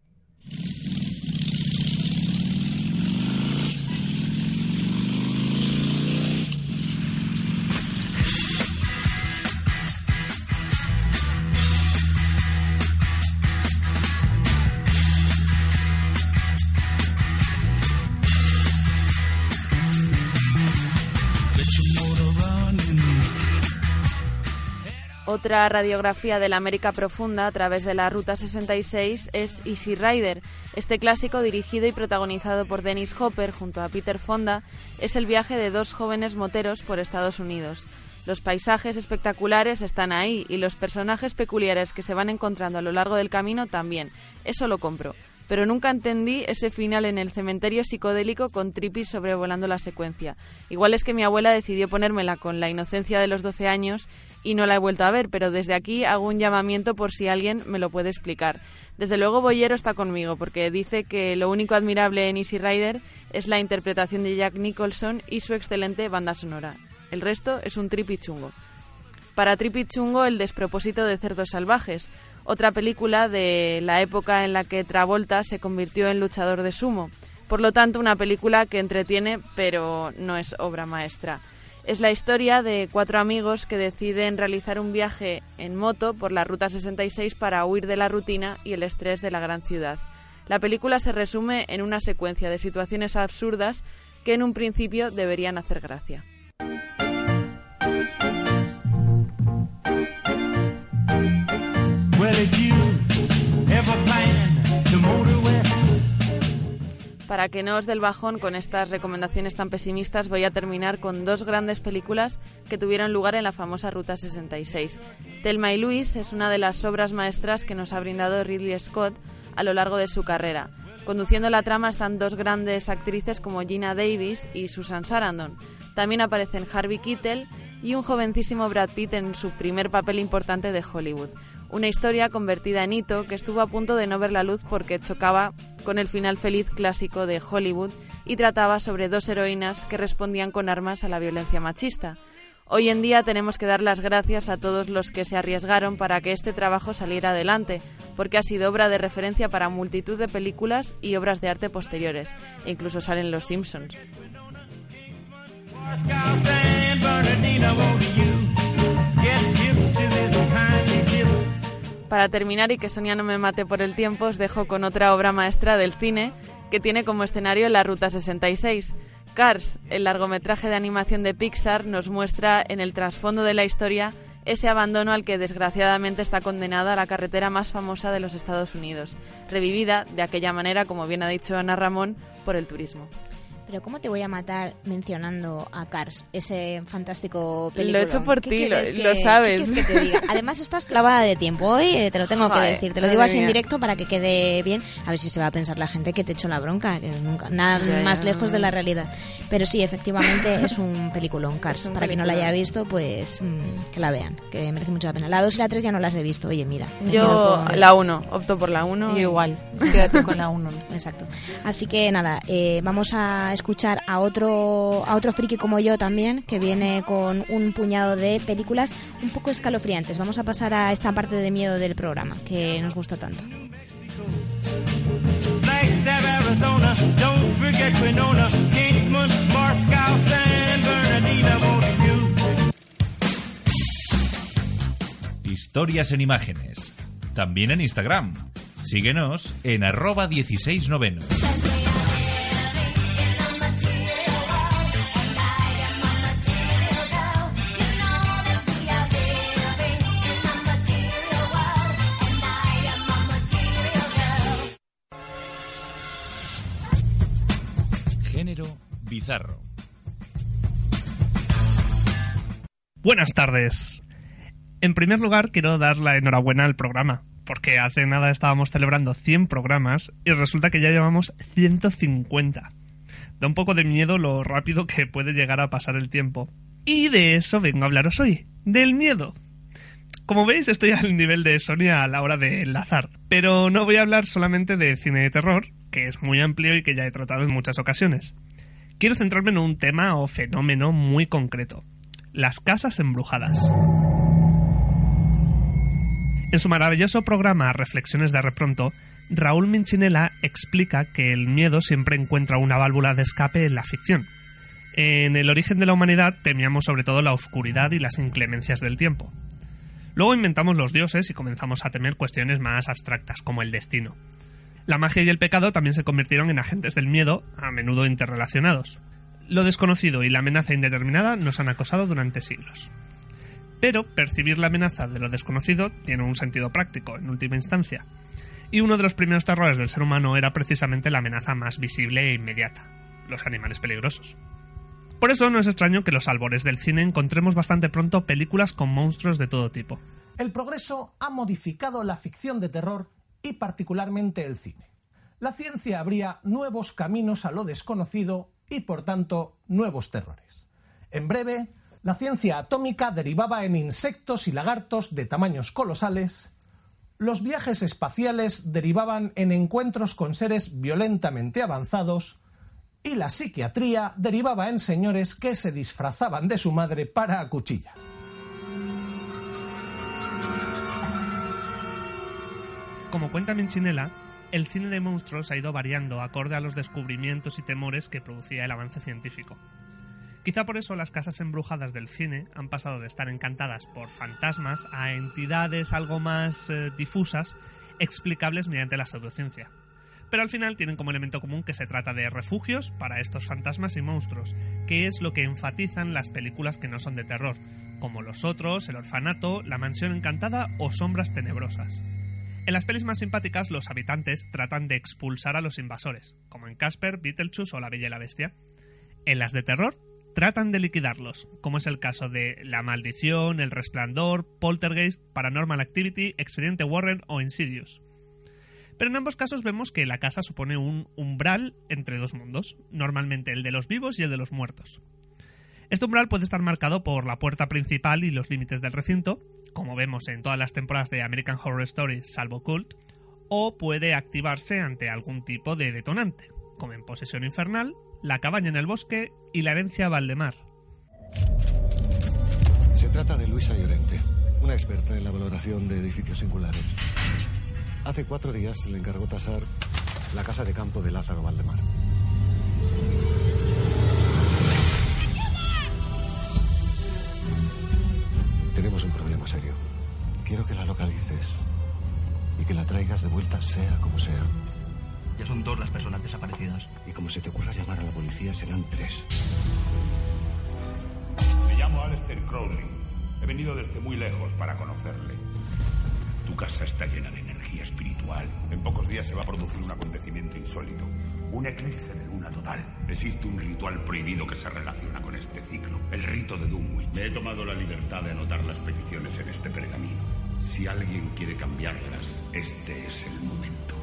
Otra radiografía de la América profunda a través de la Ruta 66 es Easy Rider. Este clásico, dirigido y protagonizado por Dennis Hopper junto a Peter Fonda, es el viaje de dos jóvenes moteros por Estados Unidos. Los paisajes espectaculares están ahí y los personajes peculiares que se van encontrando a lo largo del camino también. Eso lo compro pero nunca entendí ese final en el cementerio psicodélico con Tripis sobrevolando la secuencia. Igual es que mi abuela decidió ponérmela con la inocencia de los 12 años y no la he vuelto a ver, pero desde aquí hago un llamamiento por si alguien me lo puede explicar. Desde luego Boyero está conmigo, porque dice que lo único admirable en Easy Rider es la interpretación de Jack Nicholson y su excelente banda sonora. El resto es un tripi chungo. Para tripi chungo, el despropósito de cerdos salvajes, otra película de la época en la que Travolta se convirtió en luchador de sumo. Por lo tanto, una película que entretiene, pero no es obra maestra. Es la historia de cuatro amigos que deciden realizar un viaje en moto por la Ruta 66 para huir de la rutina y el estrés de la gran ciudad. La película se resume en una secuencia de situaciones absurdas que en un principio deberían hacer gracia. Para que no os del bajón con estas recomendaciones tan pesimistas, voy a terminar con dos grandes películas que tuvieron lugar en la famosa Ruta 66. Telma y Luis es una de las obras maestras que nos ha brindado Ridley Scott a lo largo de su carrera. Conduciendo la trama están dos grandes actrices como Gina Davis y Susan Sarandon. También aparecen Harvey Keitel y un jovencísimo Brad Pitt en su primer papel importante de Hollywood una historia convertida en hito que estuvo a punto de no ver la luz porque chocaba con el final feliz clásico de Hollywood y trataba sobre dos heroínas que respondían con armas a la violencia machista. Hoy en día tenemos que dar las gracias a todos los que se arriesgaron para que este trabajo saliera adelante, porque ha sido obra de referencia para multitud de películas y obras de arte posteriores, e incluso salen Los Simpsons. Para terminar y que Sonia no me mate por el tiempo, os dejo con otra obra maestra del cine que tiene como escenario la Ruta 66. Cars, el largometraje de animación de Pixar, nos muestra en el trasfondo de la historia ese abandono al que desgraciadamente está condenada la carretera más famosa de los Estados Unidos, revivida de aquella manera, como bien ha dicho Ana Ramón, por el turismo. Pero ¿cómo te voy a matar mencionando a Cars, ese fantástico película? Lo he hecho por ti, lo, sabes. que te diga? Además estás clavada de tiempo hoy, eh, te lo tengo que decir. Te lo digo así en directo para que quede bien. A ver si se va a pensar la gente que te echo la bronca, que nunca, nada más lejos de la realidad. Pero sí, efectivamente es un peliculón, Cars. para quien no la haya visto, pues mm, que la vean, que merece mucho la pena. La 2 y la 3 ya no las he visto, oye, mira. Yo la 1, opto por la 1. Yo igual, quédate con la 1. Exacto. Así que nada, eh, vamos a escuchar a otro, a otro friki como yo también, que viene con un puñado de películas un poco escalofriantes. Vamos a pasar a esta parte de miedo del programa, que nos gusta tanto. Historias en imágenes. También en Instagram. Síguenos en arroba 16noveno. Buenas tardes. En primer lugar, quiero dar la enhorabuena al programa, porque hace nada estábamos celebrando 100 programas y resulta que ya llevamos 150. Da un poco de miedo lo rápido que puede llegar a pasar el tiempo. Y de eso vengo a hablaros hoy, del miedo. Como veis, estoy al nivel de Sonia a la hora de enlazar, pero no voy a hablar solamente de cine de terror, que es muy amplio y que ya he tratado en muchas ocasiones. Quiero centrarme en un tema o fenómeno muy concreto, las casas embrujadas. En su maravilloso programa Reflexiones de Repronto, Raúl Minchinela explica que el miedo siempre encuentra una válvula de escape en la ficción. En el origen de la humanidad temíamos sobre todo la oscuridad y las inclemencias del tiempo. Luego inventamos los dioses y comenzamos a temer cuestiones más abstractas, como el destino. La magia y el pecado también se convirtieron en agentes del miedo, a menudo interrelacionados. Lo desconocido y la amenaza indeterminada nos han acosado durante siglos. Pero percibir la amenaza de lo desconocido tiene un sentido práctico, en última instancia. Y uno de los primeros terrores del ser humano era precisamente la amenaza más visible e inmediata, los animales peligrosos. Por eso no es extraño que los albores del cine encontremos bastante pronto películas con monstruos de todo tipo. El progreso ha modificado la ficción de terror y particularmente el cine. La ciencia abría nuevos caminos a lo desconocido y por tanto nuevos terrores. En breve, la ciencia atómica derivaba en insectos y lagartos de tamaños colosales, los viajes espaciales derivaban en encuentros con seres violentamente avanzados, y la psiquiatría derivaba en señores que se disfrazaban de su madre para acuchillar. Como cuenta Minchinela, el cine de monstruos ha ido variando acorde a los descubrimientos y temores que producía el avance científico. Quizá por eso las casas embrujadas del cine han pasado de estar encantadas por fantasmas a entidades algo más eh, difusas, explicables mediante la pseudociencia pero al final tienen como elemento común que se trata de refugios para estos fantasmas y monstruos, que es lo que enfatizan las películas que no son de terror, como Los Otros, El Orfanato, La Mansión Encantada o Sombras Tenebrosas. En las pelis más simpáticas, los habitantes tratan de expulsar a los invasores, como en Casper, Beetlejuice o La Bella y la Bestia. En las de terror, tratan de liquidarlos, como es el caso de La Maldición, El Resplandor, Poltergeist, Paranormal Activity, Expediente Warren o Insidious. Pero en ambos casos vemos que la casa supone un umbral entre dos mundos, normalmente el de los vivos y el de los muertos. Este umbral puede estar marcado por la puerta principal y los límites del recinto, como vemos en todas las temporadas de American Horror Story salvo Cult, o puede activarse ante algún tipo de detonante, como en Posesión Infernal, La cabaña en el bosque y La herencia Valdemar. Se trata de Luisa Llorente, una experta en la valoración de edificios singulares. Hace cuatro días le encargó tasar la casa de campo de Lázaro Valdemar. Tenemos un problema serio. Quiero que la localices y que la traigas de vuelta sea como sea. Ya son dos las personas desaparecidas. Y como se te ocurra llamar a la policía, serán tres. Me llamo Alistair Crowley. He venido desde muy lejos para conocerle. Tu casa está llena de energía espiritual. En pocos días se va a producir un acontecimiento insólito. Un eclipse de luna total. Existe un ritual prohibido que se relaciona con este ciclo. El rito de Dunwich. Me he tomado la libertad de anotar las peticiones en este pergamino. Si alguien quiere cambiarlas, este es el momento.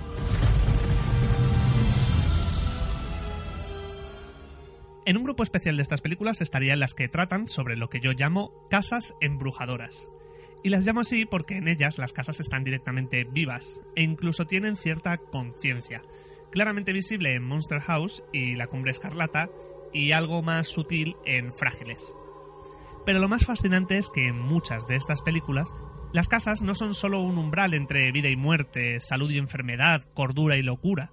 En un grupo especial de estas películas estarían las que tratan sobre lo que yo llamo casas embrujadoras. Y las llamo así porque en ellas las casas están directamente vivas e incluso tienen cierta conciencia, claramente visible en Monster House y La Cumbre Escarlata y algo más sutil en Frágiles. Pero lo más fascinante es que en muchas de estas películas las casas no son solo un umbral entre vida y muerte, salud y enfermedad, cordura y locura,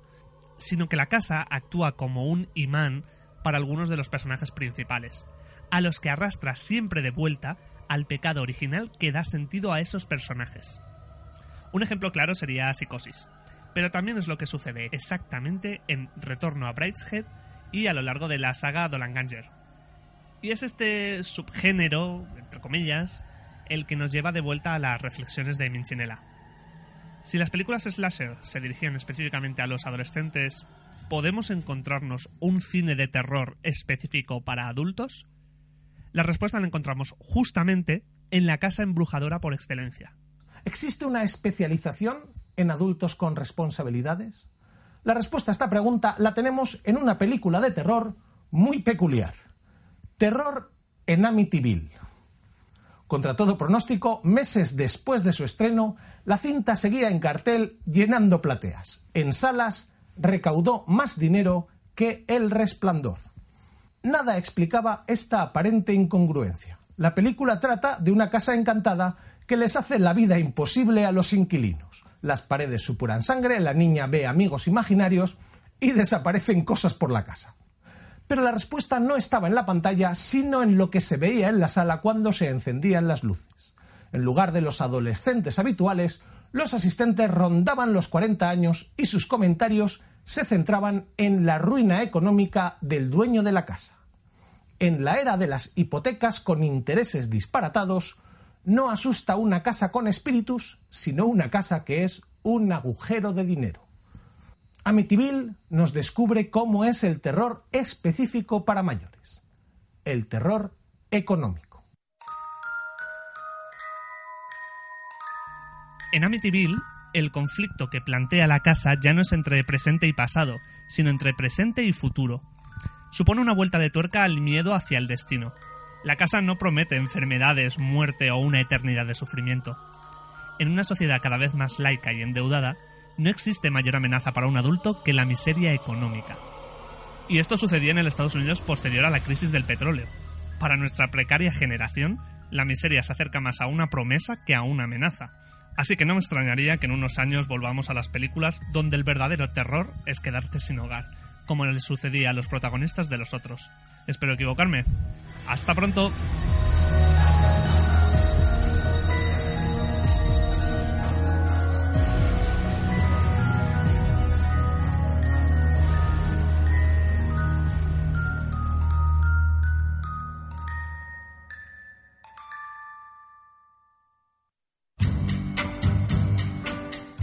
sino que la casa actúa como un imán para algunos de los personajes principales, a los que arrastra siempre de vuelta al pecado original que da sentido a esos personajes. Un ejemplo claro sería Psicosis, pero también es lo que sucede exactamente en Retorno a Brideshead y a lo largo de la saga Dolanganger. Y es este subgénero, entre comillas, el que nos lleva de vuelta a las reflexiones de Minchinela. Si las películas slasher se dirigían específicamente a los adolescentes, ¿podemos encontrarnos un cine de terror específico para adultos? La respuesta la encontramos justamente en la casa embrujadora por excelencia. ¿Existe una especialización en adultos con responsabilidades? La respuesta a esta pregunta la tenemos en una película de terror muy peculiar. Terror en Amityville. Contra todo pronóstico, meses después de su estreno, la cinta seguía en cartel llenando plateas. En salas recaudó más dinero que El Resplandor. Nada explicaba esta aparente incongruencia. La película trata de una casa encantada que les hace la vida imposible a los inquilinos. Las paredes supuran sangre, la niña ve amigos imaginarios y desaparecen cosas por la casa. Pero la respuesta no estaba en la pantalla, sino en lo que se veía en la sala cuando se encendían las luces. En lugar de los adolescentes habituales, los asistentes rondaban los 40 años y sus comentarios se centraban en la ruina económica del dueño de la casa. En la era de las hipotecas con intereses disparatados, no asusta una casa con espíritus, sino una casa que es un agujero de dinero. Amityville nos descubre cómo es el terror específico para mayores, el terror económico. En Amityville, el conflicto que plantea la casa ya no es entre presente y pasado, sino entre presente y futuro. Supone una vuelta de tuerca al miedo hacia el destino. La casa no promete enfermedades, muerte o una eternidad de sufrimiento. En una sociedad cada vez más laica y endeudada, no existe mayor amenaza para un adulto que la miseria económica. Y esto sucedía en el Estados Unidos posterior a la crisis del petróleo. Para nuestra precaria generación, la miseria se acerca más a una promesa que a una amenaza. Así que no me extrañaría que en unos años volvamos a las películas donde el verdadero terror es quedarte sin hogar, como le sucedía a los protagonistas de los otros. Espero equivocarme. Hasta pronto.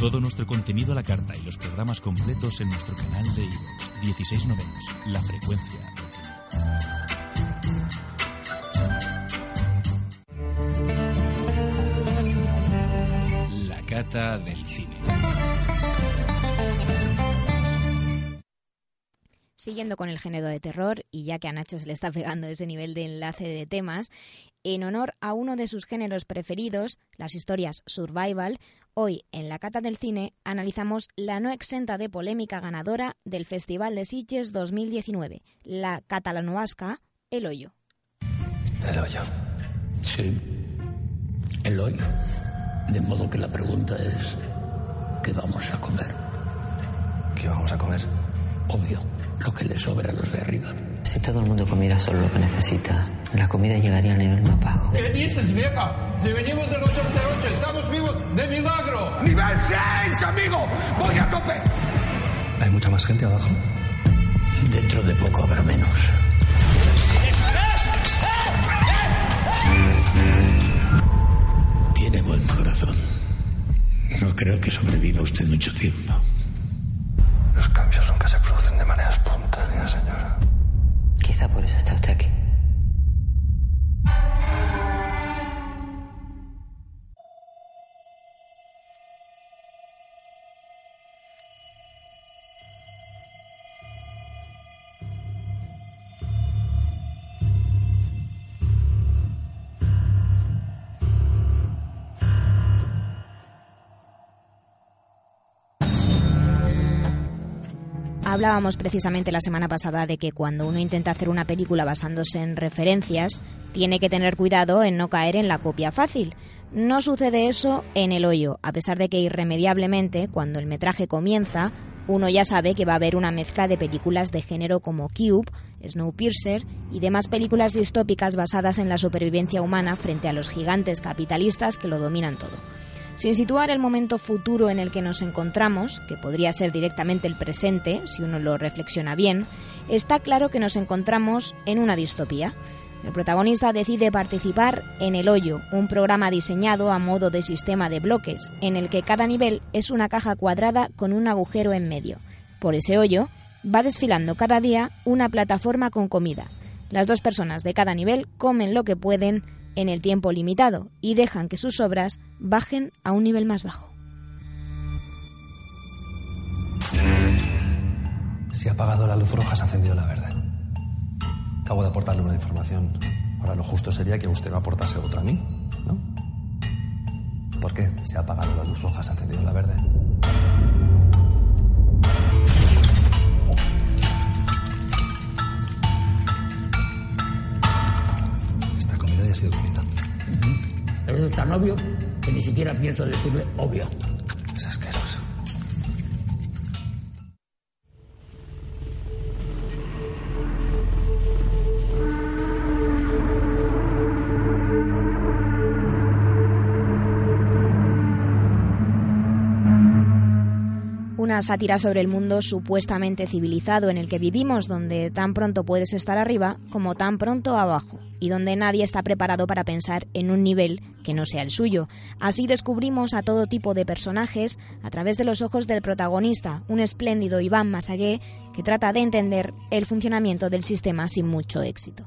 Todo nuestro contenido a la carta y los programas completos en nuestro canal de iVoox 16 novenos, la frecuencia. La cata del cine. Siguiendo con el género de terror, y ya que a Nacho se le está pegando ese nivel de enlace de temas, en honor a uno de sus géneros preferidos, las historias survival, hoy en la Cata del Cine analizamos la no exenta de polémica ganadora del Festival de Sitges 2019, la catalanoasca El Hoyo. El Hoyo. Sí. El Hoyo. De modo que la pregunta es, ¿qué vamos a comer? ¿Qué vamos a comer? Obvio, lo que le sobra a los de arriba. Si todo el mundo comiera solo lo que necesita, la comida llegaría a nivel más bajo. ¿Qué dices, vieja? Si venimos del 88, estamos vivos de milagro. ¡Nivel 6, amigo! ¡Voy a tope! ¿Hay mucha más gente abajo? Dentro de poco habrá menos. Tiene buen corazón. No creo que sobreviva usted mucho tiempo. Hablábamos precisamente la semana pasada de que cuando uno intenta hacer una película basándose en referencias, tiene que tener cuidado en no caer en la copia fácil. No sucede eso en El Hoyo, a pesar de que irremediablemente, cuando el metraje comienza, uno ya sabe que va a haber una mezcla de películas de género como Cube, Snowpiercer y demás películas distópicas basadas en la supervivencia humana frente a los gigantes capitalistas que lo dominan todo. Sin situar el momento futuro en el que nos encontramos, que podría ser directamente el presente, si uno lo reflexiona bien, está claro que nos encontramos en una distopía. El protagonista decide participar en El Hoyo, un programa diseñado a modo de sistema de bloques, en el que cada nivel es una caja cuadrada con un agujero en medio. Por ese hoyo va desfilando cada día una plataforma con comida. Las dos personas de cada nivel comen lo que pueden en el tiempo limitado y dejan que sus obras bajen a un nivel más bajo. Si ha apagado la luz roja, se ha encendido la verde. Acabo de aportarle una información. Ahora lo justo sería que usted me aportase otra a mí, ¿no? ¿Por qué? Si ha apagado la luz roja, se ha encendido la verde. haya sido. Pero es tan obvio que ni siquiera pienso decirle obvio. Una sátira sobre el mundo supuestamente civilizado en el que vivimos, donde tan pronto puedes estar arriba como tan pronto abajo, y donde nadie está preparado para pensar en un nivel que no sea el suyo. Así descubrimos a todo tipo de personajes a través de los ojos del protagonista, un espléndido Iván Masagué que trata de entender el funcionamiento del sistema sin mucho éxito.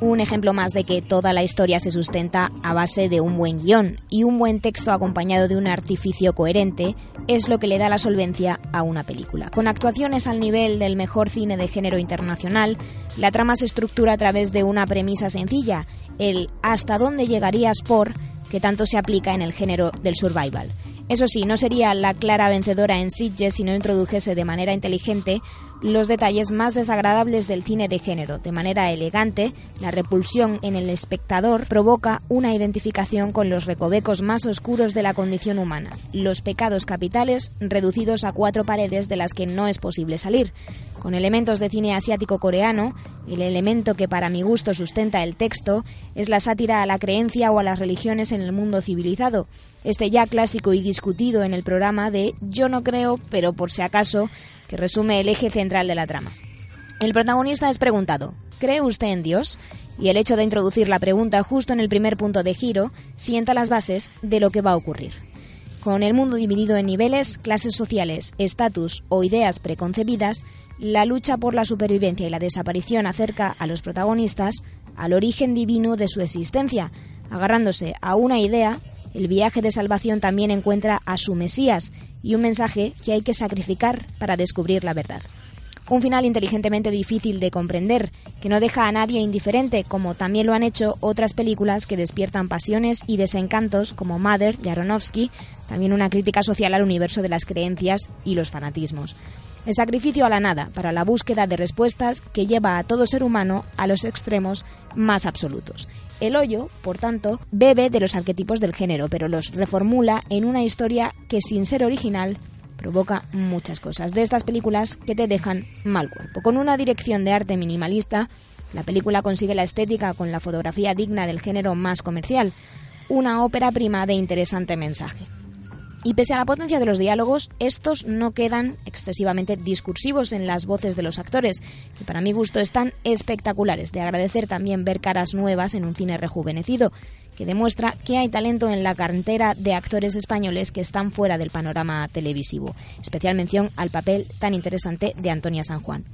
Un ejemplo más de que toda la historia se sustenta a base de un buen guion y un buen texto acompañado de un artificio coherente es lo que le da la solvencia a una película. Con actuaciones al nivel del mejor cine de género internacional, la trama se estructura a través de una premisa sencilla, el hasta dónde llegarías por que tanto se aplica en el género del survival. Eso sí, no sería la clara vencedora en Sitges si no introdujese de manera inteligente los detalles más desagradables del cine de género. De manera elegante, la repulsión en el espectador provoca una identificación con los recovecos más oscuros de la condición humana, los pecados capitales reducidos a cuatro paredes de las que no es posible salir. Con elementos de cine asiático coreano, el elemento que para mi gusto sustenta el texto es la sátira a la creencia o a las religiones en el mundo civilizado. Este ya clásico y discutido en el programa de Yo no creo, pero por si acaso, que resume el eje central de la trama. El protagonista es preguntado, ¿cree usted en Dios? Y el hecho de introducir la pregunta justo en el primer punto de giro sienta las bases de lo que va a ocurrir. Con el mundo dividido en niveles, clases sociales, estatus o ideas preconcebidas, la lucha por la supervivencia y la desaparición acerca a los protagonistas al origen divino de su existencia, agarrándose a una idea el viaje de salvación también encuentra a su Mesías y un mensaje que hay que sacrificar para descubrir la verdad. Un final inteligentemente difícil de comprender, que no deja a nadie indiferente, como también lo han hecho otras películas que despiertan pasiones y desencantos, como Mother de Aronofsky, también una crítica social al universo de las creencias y los fanatismos. El sacrificio a la nada para la búsqueda de respuestas que lleva a todo ser humano a los extremos más absolutos. El hoyo, por tanto, bebe de los arquetipos del género, pero los reformula en una historia que, sin ser original, provoca muchas cosas. De estas películas que te dejan mal cuerpo. Con una dirección de arte minimalista, la película consigue la estética con la fotografía digna del género más comercial, una ópera prima de interesante mensaje. Y pese a la potencia de los diálogos, estos no quedan excesivamente discursivos en las voces de los actores, que para mi gusto están espectaculares. De agradecer también ver caras nuevas en un cine rejuvenecido, que demuestra que hay talento en la cantera de actores españoles que están fuera del panorama televisivo. Especial mención al papel tan interesante de Antonia San Juan.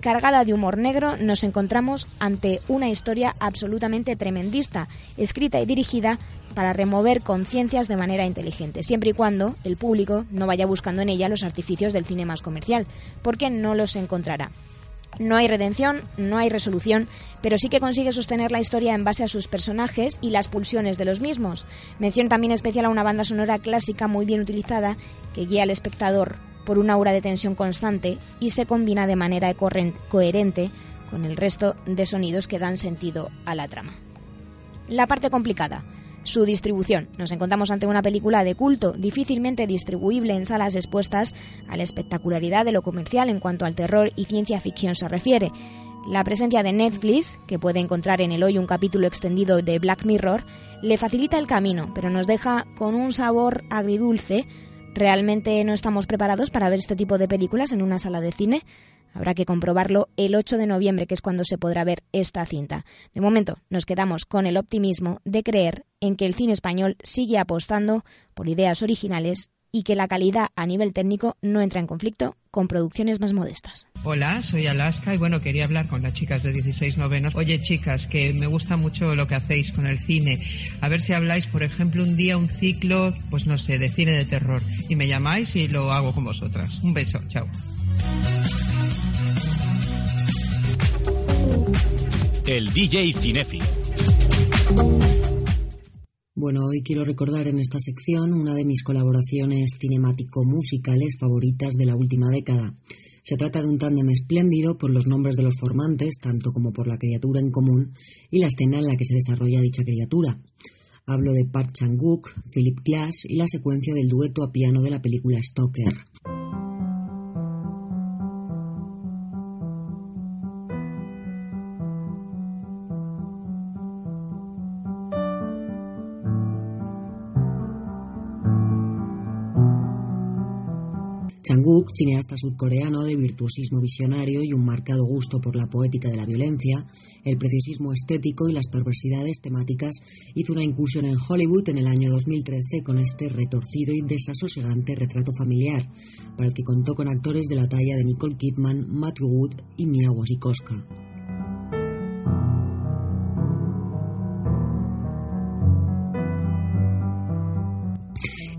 Cargada de humor negro, nos encontramos ante una historia absolutamente tremendista, escrita y dirigida para remover conciencias de manera inteligente, siempre y cuando el público no vaya buscando en ella los artificios del cine más comercial, porque no los encontrará. No hay redención, no hay resolución, pero sí que consigue sostener la historia en base a sus personajes y las pulsiones de los mismos. Mención también especial a una banda sonora clásica muy bien utilizada que guía al espectador por una aura de tensión constante y se combina de manera coherente con el resto de sonidos que dan sentido a la trama. La parte complicada su distribución. Nos encontramos ante una película de culto, difícilmente distribuible en salas expuestas a la espectacularidad de lo comercial en cuanto al terror y ciencia ficción se refiere. La presencia de Netflix, que puede encontrar en el hoy un capítulo extendido de Black Mirror, le facilita el camino, pero nos deja con un sabor agridulce. ¿Realmente no estamos preparados para ver este tipo de películas en una sala de cine? Habrá que comprobarlo el 8 de noviembre, que es cuando se podrá ver esta cinta. De momento, nos quedamos con el optimismo de creer en que el cine español sigue apostando por ideas originales y que la calidad a nivel técnico no entra en conflicto con producciones más modestas. Hola, soy Alaska y bueno, quería hablar con las chicas de 16 novenos. Oye, chicas, que me gusta mucho lo que hacéis con el cine. A ver si habláis, por ejemplo, un día un ciclo, pues no sé, de cine de terror. Y me llamáis y lo hago con vosotras. Un beso, chao. El DJ Cinefi. Bueno, hoy quiero recordar en esta sección una de mis colaboraciones cinemático-musicales favoritas de la última década. Se trata de un tándem espléndido por los nombres de los formantes, tanto como por la criatura en común y la escena en la que se desarrolla dicha criatura. Hablo de Park Chang-wook, Philip Glass y la secuencia del dueto a piano de la película Stoker. Chang-wook, cineasta surcoreano de virtuosismo visionario y un marcado gusto por la poética de la violencia, el preciosismo estético y las perversidades temáticas, hizo una incursión en Hollywood en el año 2013 con este retorcido y desasosegante retrato familiar, para el que contó con actores de la talla de Nicole Kidman, Matthew Wood y Mia Wasikowska.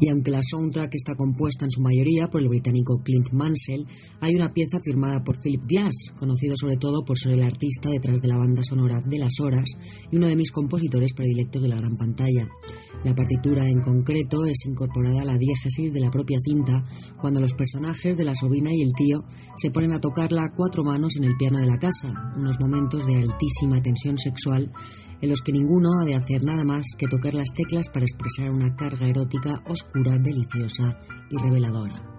Y aunque la soundtrack está compuesta en su mayoría por el británico Clint Mansell, hay una pieza firmada por Philip Glass, conocido sobre todo por ser el artista detrás de la banda sonora de Las Horas y uno de mis compositores predilectos de la gran pantalla. La partitura en concreto es incorporada a la diégesis de la propia cinta cuando los personajes de la sobrina y el tío se ponen a tocarla cuatro manos en el piano de la casa, unos momentos de altísima tensión sexual en los que ninguno ha de hacer nada más que tocar las teclas para expresar una carga erótica oscura, deliciosa y reveladora.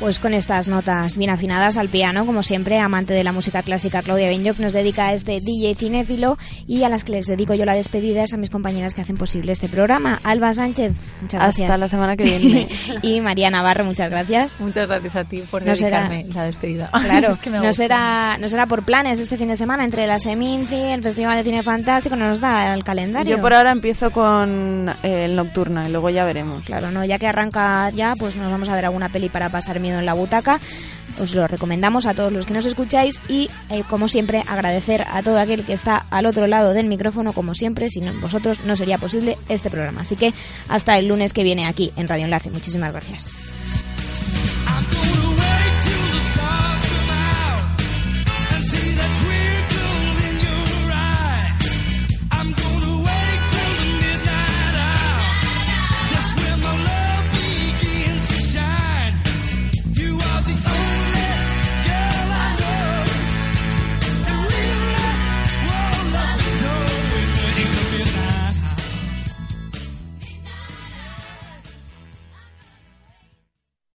Pues con estas notas bien afinadas al piano, como siempre, amante de la música clásica, Claudia Benyoc nos dedica a este DJ cinéfilo y a las que les dedico yo la despedida es a mis compañeras que hacen posible este programa. Alba Sánchez, muchas gracias. Hasta la semana que viene. y María Navarro, muchas gracias. Muchas gracias a ti por dedicarme la despedida. Claro, no, será, no será por planes este fin de semana entre la Seminci, el Festival de Cine Fantástico, no nos da el calendario. Yo por ahora empiezo con eh, el Nocturna y luego ya veremos. Claro, no, ya que arranca ya, pues nos vamos a ver alguna peli para pasar en la butaca. Os lo recomendamos a todos los que nos escucháis y, eh, como siempre, agradecer a todo aquel que está al otro lado del micrófono, como siempre, sin vosotros no sería posible este programa. Así que hasta el lunes que viene aquí en Radio Enlace. Muchísimas gracias.